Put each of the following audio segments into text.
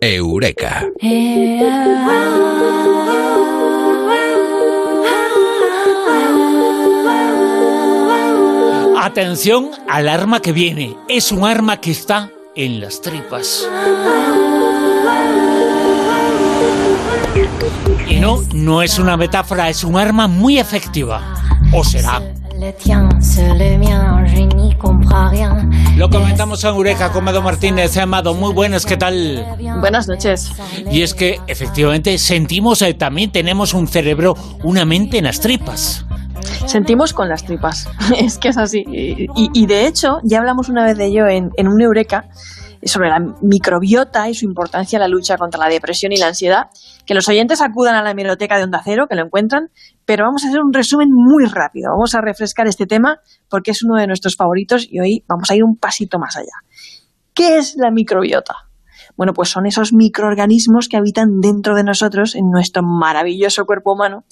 Eureka. Atención al arma que viene. Es un arma que está en las tripas. Y no, no es una metáfora, es un arma muy efectiva. ¿O será? Lo comentamos en Eureka con Mado Martínez. Amado, muy buenas, ¿qué tal? Buenas noches. Y es que efectivamente sentimos, eh, también tenemos un cerebro, una mente en las tripas. Sentimos con las tripas, es que es así. Y, y de hecho, ya hablamos una vez de ello en, en un Eureka, sobre la microbiota y su importancia en la lucha contra la depresión y la ansiedad, que los oyentes acudan a la biblioteca de Onda Cero, que lo encuentran, pero vamos a hacer un resumen muy rápido. Vamos a refrescar este tema porque es uno de nuestros favoritos y hoy vamos a ir un pasito más allá. ¿Qué es la microbiota? Bueno, pues son esos microorganismos que habitan dentro de nosotros, en nuestro maravilloso cuerpo humano,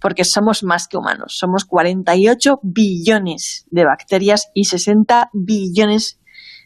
porque somos más que humanos. Somos 48 billones de bacterias y 60 billones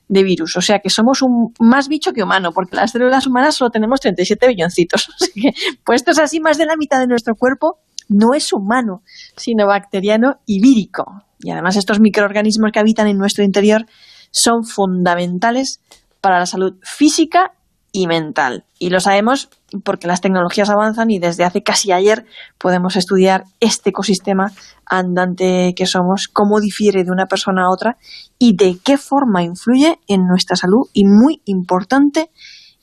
de virus. O sea que somos un más bicho que humano, porque las células humanas solo tenemos 37 billoncitos. Así que, puestos así, más de la mitad de nuestro cuerpo no es humano, sino bacteriano y vírico. Y además estos microorganismos que habitan en nuestro interior son fundamentales para la salud física y mental. Y lo sabemos porque las tecnologías avanzan y desde hace casi ayer podemos estudiar este ecosistema andante que somos, cómo difiere de una persona a otra y de qué forma influye en nuestra salud y muy importante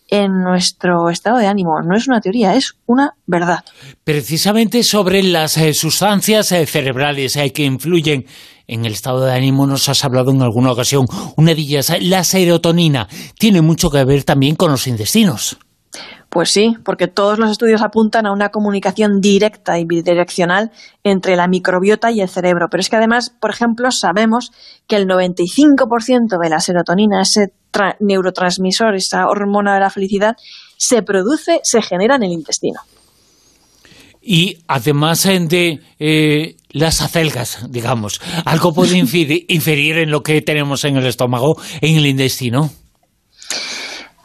en nuestro estado de ánimo. No es una teoría, es una verdad. Precisamente sobre las eh, sustancias eh, cerebrales eh, que influyen en el estado de ánimo nos has hablado en alguna ocasión. Una de ellas, la serotonina, tiene mucho que ver también con los intestinos. Pues sí, porque todos los estudios apuntan a una comunicación directa y bidireccional entre la microbiota y el cerebro. Pero es que además, por ejemplo, sabemos que el 95% de la serotonina, ese neurotransmisor, esa hormona de la felicidad, se produce, se genera en el intestino. Y además de eh, las acelgas, digamos, ¿algo puede inferir en lo que tenemos en el estómago, en el intestino?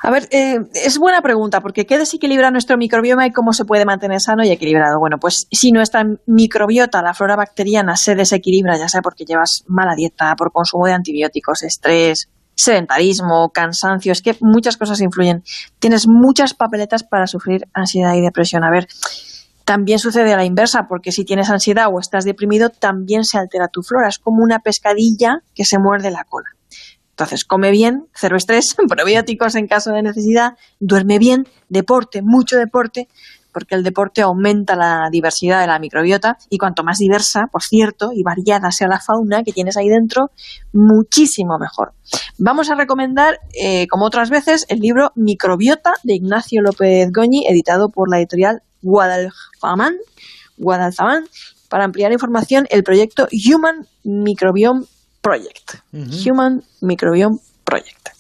A ver, eh, es buena pregunta, porque ¿qué desequilibra nuestro microbioma y cómo se puede mantener sano y equilibrado? Bueno, pues si nuestra microbiota, la flora bacteriana, se desequilibra, ya sea porque llevas mala dieta, por consumo de antibióticos, estrés, sedentarismo, cansancio, es que muchas cosas influyen. Tienes muchas papeletas para sufrir ansiedad y depresión. A ver, también sucede a la inversa, porque si tienes ansiedad o estás deprimido, también se altera tu flora. Es como una pescadilla que se muerde la cola. Entonces, come bien, cero estrés, probióticos en caso de necesidad, duerme bien, deporte, mucho deporte, porque el deporte aumenta la diversidad de la microbiota y cuanto más diversa, por cierto, y variada sea la fauna que tienes ahí dentro, muchísimo mejor. Vamos a recomendar, eh, como otras veces, el libro Microbiota de Ignacio López Goñi, editado por la editorial Guadalfamán, Guadalfamán. Para ampliar información, el proyecto Human Microbiome Project. Human Microbiome Project.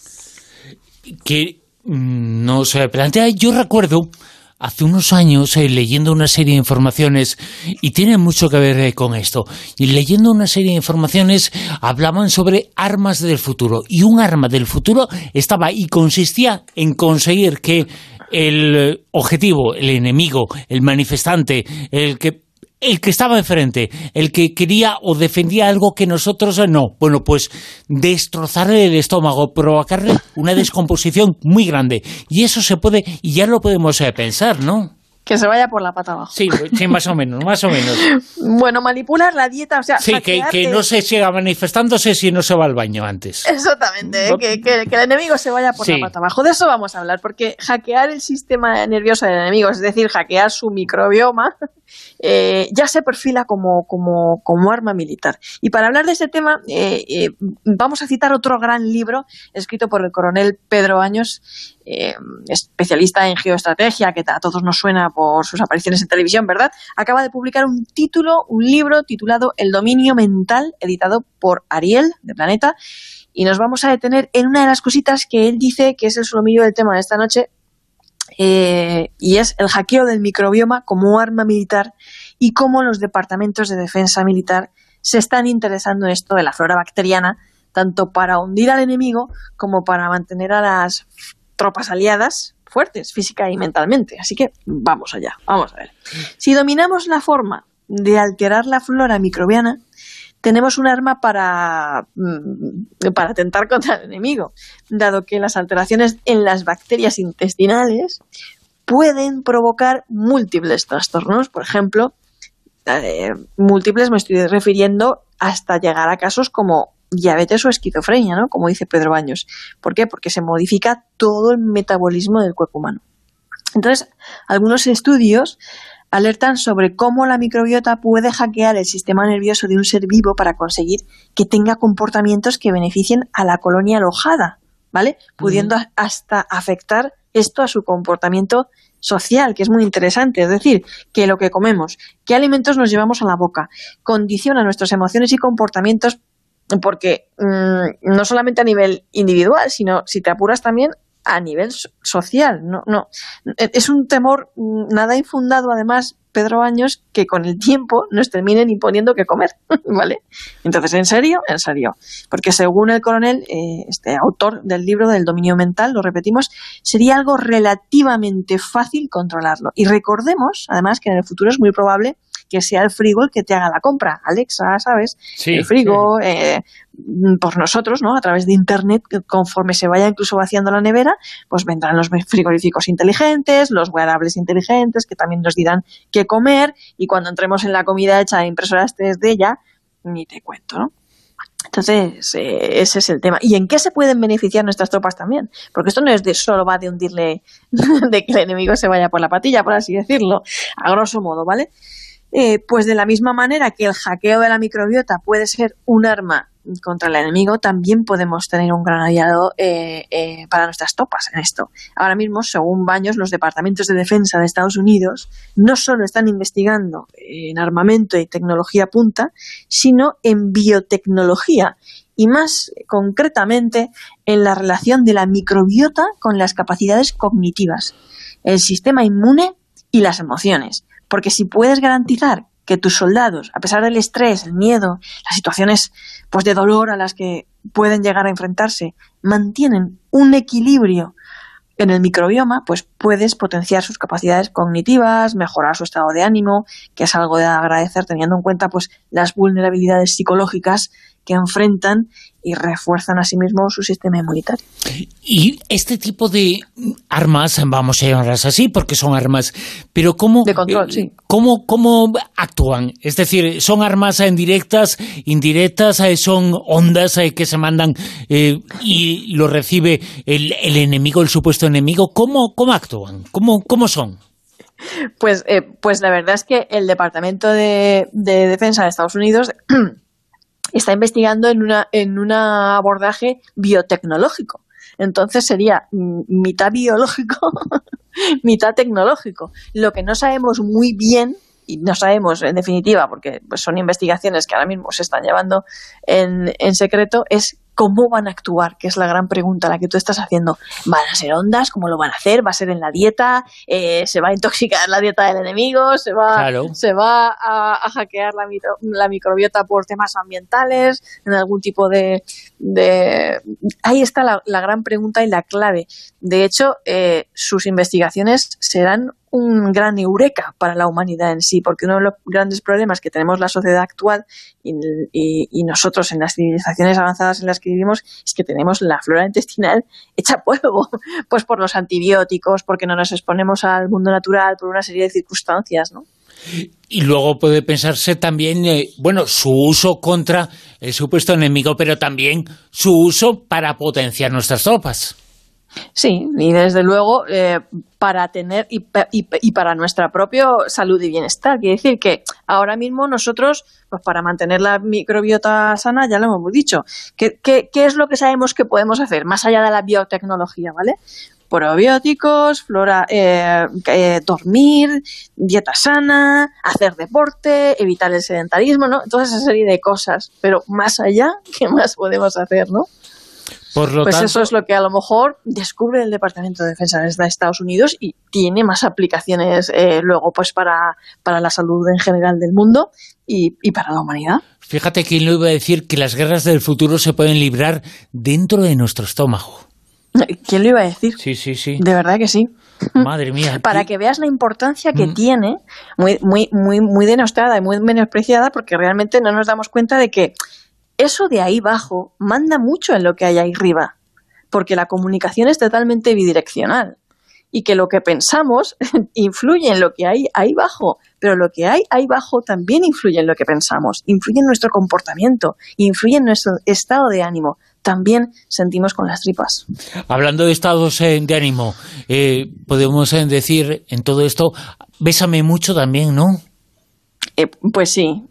Que mm, nos plantea, yo recuerdo hace unos años eh, leyendo una serie de informaciones y tiene mucho que ver eh, con esto. Y leyendo una serie de informaciones hablaban sobre armas del futuro y un arma del futuro estaba y consistía en conseguir que el objetivo, el enemigo, el manifestante, el que el que estaba enfrente, el que quería o defendía algo que nosotros no. Bueno, pues destrozarle el estómago, provocarle una descomposición muy grande. Y eso se puede, y ya lo podemos eh, pensar, ¿no? Que se vaya por la pata abajo. Sí, sí, más o menos, más o menos. bueno, manipular la dieta, o sea... Sí, que, no se siga manifestándose si no se va al baño antes. Exactamente, que, que, el enemigo se vaya por la pata abajo. De eso vamos a hablar, porque hackear el sistema nervioso del enemigo, es decir, hackear su microbioma, eh, ya se perfila como, como, como, arma militar. Y para hablar de este tema, eh, eh, vamos a citar otro gran libro escrito por el coronel Pedro Años, especialista en geoestrategia, que a todos nos suena por sus apariciones en televisión, ¿verdad? Acaba de publicar un título, un libro titulado El dominio mental, editado por Ariel, de Planeta, y nos vamos a detener en una de las cositas que él dice que es el solomillo del tema de esta noche, eh, y es el hackeo del microbioma como arma militar y cómo los departamentos de defensa militar se están interesando en esto de la flora bacteriana, tanto para hundir al enemigo como para mantener a las tropas aliadas fuertes, física y mentalmente. Así que vamos allá, vamos a ver. Si dominamos la forma de alterar la flora microbiana, tenemos un arma para, mm, para atentar contra el enemigo, dado que las alteraciones en las bacterias intestinales pueden provocar múltiples trastornos. Por ejemplo, eh, múltiples me estoy refiriendo hasta llegar a casos como diabetes o esquizofrenia, ¿no? Como dice Pedro Baños. ¿Por qué? Porque se modifica todo el metabolismo del cuerpo humano. Entonces, algunos estudios alertan sobre cómo la microbiota puede hackear el sistema nervioso de un ser vivo para conseguir que tenga comportamientos que beneficien a la colonia alojada, ¿vale? Pudiendo hasta afectar esto a su comportamiento social, que es muy interesante. Es decir, que lo que comemos, qué alimentos nos llevamos a la boca, condiciona nuestras emociones y comportamientos porque mm, no solamente a nivel individual, sino si te apuras también a nivel social. No, no. E, es un temor mm, nada infundado, además, Pedro Años, que con el tiempo nos terminen imponiendo que comer, ¿vale? Entonces, ¿en serio? En serio. Porque según el coronel, eh, este autor del libro del dominio mental, lo repetimos, sería algo relativamente fácil controlarlo. Y recordemos, además, que en el futuro es muy probable que sea el frigo el que te haga la compra. Alexa, ¿sabes? el frigo, eh, por nosotros, ¿no? A través de Internet, conforme se vaya incluso vaciando la nevera, pues vendrán los frigoríficos inteligentes, los wearables inteligentes, que también nos dirán qué comer, y cuando entremos en la comida hecha de impresoras 3D ya, ni te cuento, ¿no? Entonces, eh, ese es el tema. ¿Y en qué se pueden beneficiar nuestras tropas también? Porque esto no es de solo va de hundirle, de que el enemigo se vaya por la patilla, por así decirlo, a grosso modo, ¿vale? Eh, pues de la misma manera que el hackeo de la microbiota puede ser un arma contra el enemigo, también podemos tener un gran aliado eh, eh, para nuestras tropas en esto. Ahora mismo, según Baños, los departamentos de defensa de Estados Unidos no solo están investigando en armamento y tecnología punta, sino en biotecnología y más concretamente en la relación de la microbiota con las capacidades cognitivas, el sistema inmune y las emociones. Porque si puedes garantizar que tus soldados, a pesar del estrés, el miedo, las situaciones pues de dolor a las que pueden llegar a enfrentarse, mantienen un equilibrio en el microbioma, pues puedes potenciar sus capacidades cognitivas, mejorar su estado de ánimo, que es algo de agradecer teniendo en cuenta pues las vulnerabilidades psicológicas que enfrentan y refuerzan asimismo su sistema inmunitario. Y este tipo de armas, vamos a llamarlas así, porque son armas, pero ¿cómo, de control, sí. ¿cómo, cómo actúan? Es decir, ¿son armas indirectas, indirectas, eh, son ondas eh, que se mandan eh, y lo recibe el, el, enemigo, el supuesto enemigo? ¿Cómo, cómo actúan? ¿Cómo, cómo son? Pues, eh, pues la verdad es que el Departamento de, de Defensa de Estados Unidos está investigando en una en un abordaje biotecnológico. Entonces sería mitad biológico, mitad tecnológico. Lo que no sabemos muy bien y no sabemos en definitiva, porque pues, son investigaciones que ahora mismo se están llevando en, en secreto, es ¿Cómo van a actuar? Que es la gran pregunta la que tú estás haciendo. ¿Van a ser ondas? ¿Cómo lo van a hacer? ¿Va a ser en la dieta? Eh, ¿Se va a intoxicar la dieta del enemigo? ¿Se va, ¿se va a, hackear la, la, microbiota por temas ambientales? ¿En algún tipo de...? de... Ahí está la, la, gran pregunta y la clave. De hecho, eh, sus investigaciones serán un gran eureka para la humanidad en sí, porque uno de los grandes problemas que tenemos la sociedad actual y, nosotros en las civilizaciones avanzadas en las que vivimos es que tenemos la flora intestinal hecha polvo, pues por los antibióticos, porque no nos exponemos al mundo natural, por una serie de circunstancias, ¿no? Y luego puede pensarse también, eh, bueno, su uso contra el supuesto enemigo, pero también su uso para potenciar nuestras tropas. Sí, y desde luego eh, para tener y, y, para nuestra propia salud y bienestar. Quiere decir que ahora mismo nosotros, pues para mantener la microbiota sana, ya lo hemos dicho. ¿Qué, qué, qué es lo que sabemos que podemos hacer más allá de la biotecnología, ¿vale? probióticos, flora, eh, eh, dormir, dieta sana, hacer deporte, evitar el sedentarismo, ¿no? Toda esa serie de cosas. Pero más allá, ¿qué más podemos hacer, no? Pues eso es lo que a lo mejor descubre el Departamento de Defensa de Estados Unidos y tiene más aplicaciones eh, luego pues para, para la salud en general del mundo y, y para la humanidad. Fíjate que lo iba a decir que las guerras del futuro se pueden librar dentro de nuestro estómago. ¿Quién lo iba a decir? Sí, sí, sí. De verdad que sí. Madre mía. Para que veas la importancia que mm. tiene, muy, muy, muy, muy denostada y muy menospreciada, porque realmente no nos damos cuenta de que eso de ahí abajo manda mucho en lo que hay ahí arriba, porque la comunicación es totalmente bidireccional y que lo que pensamos influye en lo que hay ahí abajo, pero lo que hay ahí abajo también influye en lo que pensamos, influye en nuestro comportamiento, influye en nuestro estado de ánimo. También sentimos con las tripas. Hablando de estados eh, de ánimo, eh, podemos eh, decir en todo esto, bésame mucho también, ¿no? Pues sí,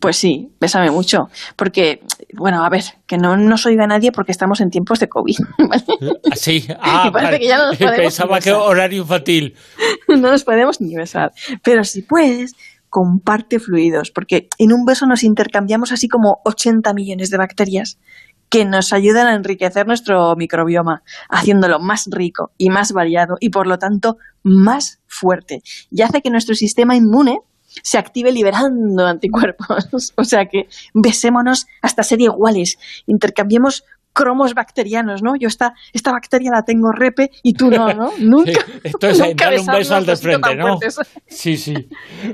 pues sí, bésame mucho. Porque, bueno, a ver, que no nos oiga nadie porque estamos en tiempos de COVID. Sí, ah, que ya no nos podemos Pensaba que horario infantil. No nos podemos ni besar. Pero si puedes, comparte fluidos, porque en un beso nos intercambiamos así como 80 millones de bacterias que nos ayudan a enriquecer nuestro microbioma, haciéndolo más rico y más variado y por lo tanto más fuerte. Y hace que nuestro sistema inmune se active liberando anticuerpos. o sea que besémonos hasta ser iguales, intercambiemos cromos bacterianos, ¿no? Yo esta, esta bacteria la tengo repe y tú no, ¿no? Nunca. Esto es darle un beso al de frente, ¿no? Sí, sí.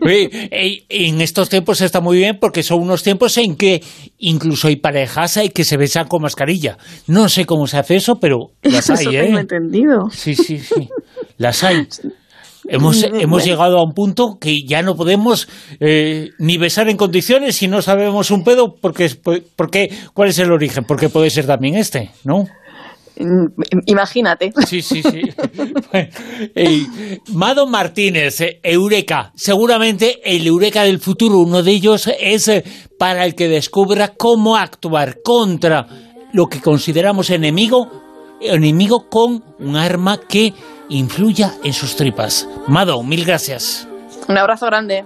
en estos tiempos está muy bien porque son unos tiempos en que incluso hay parejas que se besan con mascarilla. No sé cómo se hace eso, pero las hay, ¿eh? Tengo entendido. Sí, sí, sí. Las hay. Hemos, hemos llegado a un punto que ya no podemos eh, ni besar en condiciones si no sabemos un pedo, porque, porque, ¿cuál es el origen? Porque puede ser también este, ¿no? Mm, imagínate. Sí, sí, sí. Mado Martínez, eh, Eureka. Seguramente el Eureka del futuro, uno de ellos es eh, para el que descubra cómo actuar contra lo que consideramos enemigo, enemigo con un arma que influya en sus tripas. Mado, mil gracias. Un abrazo grande.